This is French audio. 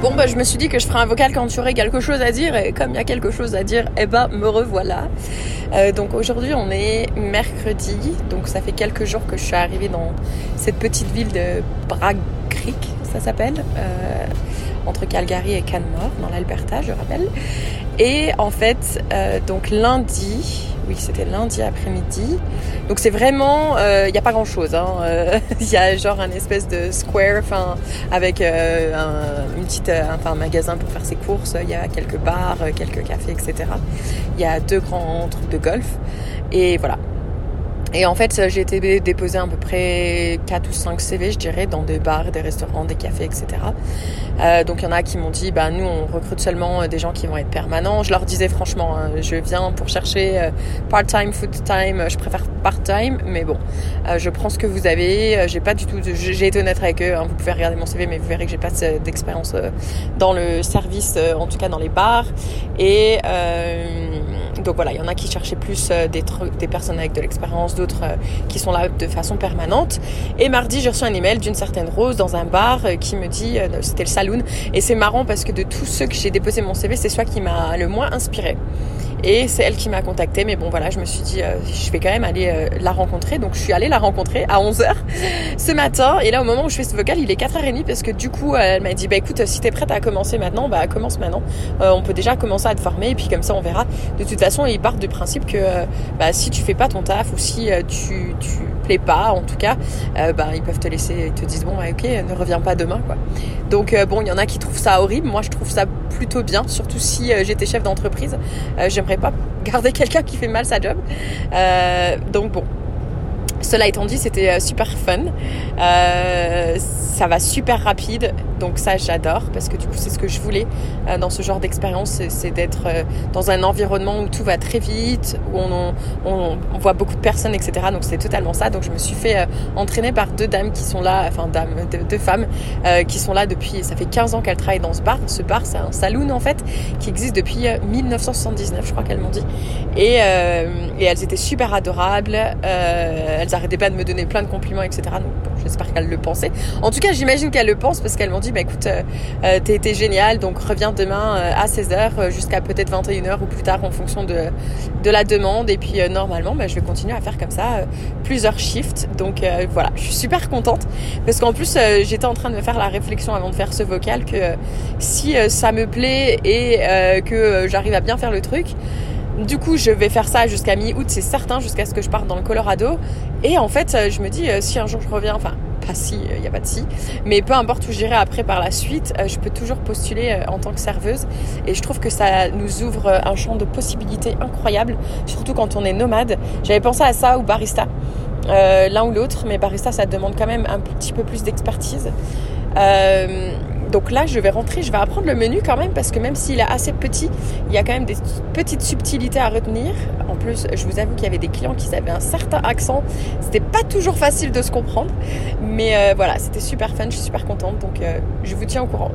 Bon bah je me suis dit que je ferais un vocal quand tu aurais quelque chose à dire et comme il y a quelque chose à dire, eh ben me revoilà. Euh, donc aujourd'hui on est mercredi, donc ça fait quelques jours que je suis arrivée dans cette petite ville de Bragg Creek, ça s'appelle, euh, entre Calgary et Canmore, dans l'Alberta je rappelle. Et en fait, euh, donc lundi, oui, c'était lundi après-midi. Donc c'est vraiment, il euh, n'y a pas grand-chose. Il hein. euh, y a genre un espèce de square, avec euh, un, une un magasin pour faire ses courses. Il y a quelques bars, quelques cafés, etc. Il y a deux grands trucs de golf. Et voilà. Et en fait, j'ai été déposer à peu près 4 ou 5 CV, je dirais, dans des bars, des restaurants, des cafés, etc. Euh, donc il y en a qui m'ont dit, bah nous on recrute seulement euh, des gens qui vont être permanents. Je leur disais franchement, hein, je viens pour chercher euh, part-time, full-time, je préfère part-time, mais bon, euh, je prends ce que vous avez. J'ai pas du tout, j'ai été honnête avec eux. Hein, vous pouvez regarder mon CV, mais vous verrez que j'ai pas d'expérience dans le service, en tout cas dans les bars. Et donc voilà, il y en a qui cherchaient plus des, des personnes avec de l'expérience, d'autres qui sont là de façon permanente. Et mardi, j'ai reçu un email d'une certaine Rose dans un bar qui me dit, c'était le salon et c'est marrant parce que de tous ceux que j'ai déposé mon CV, c'est celui qui m'a le moins inspiré. Et c'est elle qui m'a contacté. Mais bon, voilà, je me suis dit, euh, je vais quand même aller euh, la rencontrer. Donc, je suis allée la rencontrer à 11h ce matin. Et là, au moment où je fais ce vocal, il est 4h30 parce que du coup, elle m'a dit, bah écoute, si t'es prête à commencer maintenant, bah commence maintenant. Euh, on peut déjà commencer à te former et puis comme ça, on verra. De toute façon, ils partent du principe que bah, si tu fais pas ton taf ou si tu, tu plais pas, en tout cas, bah, ils peuvent te laisser, ils te disent, bon, bah, ok, ne reviens pas demain, quoi. Donc, bon, il y en a qui trouvent ça horrible. Moi, je trouve ça plutôt bien, surtout si j'étais chef d'entreprise. Pas garder quelqu'un qui fait mal sa job. Euh, donc bon, cela étant dit, c'était euh, super fun. Euh, ça va super rapide, donc ça j'adore parce que du coup c'est ce que je voulais euh, dans ce genre d'expérience, c'est d'être euh, dans un environnement où tout va très vite, où on, on, on voit beaucoup de personnes, etc. Donc c'est totalement ça. Donc je me suis fait euh, entraîner par deux dames qui sont là, enfin dames, deux, femmes qui sont là depuis, ça fait 15 ans qu'elles travaillent dans ce bar. Ce bar c'est un saloon en fait qui existe depuis 1979, je crois qu'elles m'ont dit. Et, et, elles étaient super adorables. Arrêtaient pas de me donner plein de compliments, etc. Donc bon, j'espère qu'elles le pensaient. En tout cas j'imagine qu'elles le pensent parce qu'elles m'ont dit, bah écoute, euh, euh t'es été génial, donc reviens demain euh, à 16h euh, jusqu'à peut-être 21h ou plus tard en fonction de, de la demande. Et puis normalement, bah, je vais continuer à faire comme ça plusieurs shifts. Donc voilà, je suis super contente parce qu'en plus, j'étais en train de me faire la réflexion avant de faire ce vocal que si ça me plaît et que j'arrive à bien faire le truc, du coup, je vais faire ça jusqu'à mi-août, c'est certain, jusqu'à ce que je parte dans le Colorado. Et en fait, je me dis, si un jour je reviens, enfin, pas si, il euh, n'y a pas de si. Mais peu importe où j'irai après par la suite, euh, je peux toujours postuler euh, en tant que serveuse. Et je trouve que ça nous ouvre un champ de possibilités incroyable, surtout quand on est nomade. J'avais pensé à ça ou barista. L'un ou l'autre, mais barista, ça demande quand même un petit peu plus d'expertise. Euh, donc là, je vais rentrer, je vais apprendre le menu quand même parce que même s'il est assez petit, il y a quand même des petites subtilités à retenir. En plus, je vous avoue qu'il y avait des clients qui avaient un certain accent. C'était pas toujours facile de se comprendre, mais euh, voilà, c'était super fun. Je suis super contente, donc euh, je vous tiens au courant.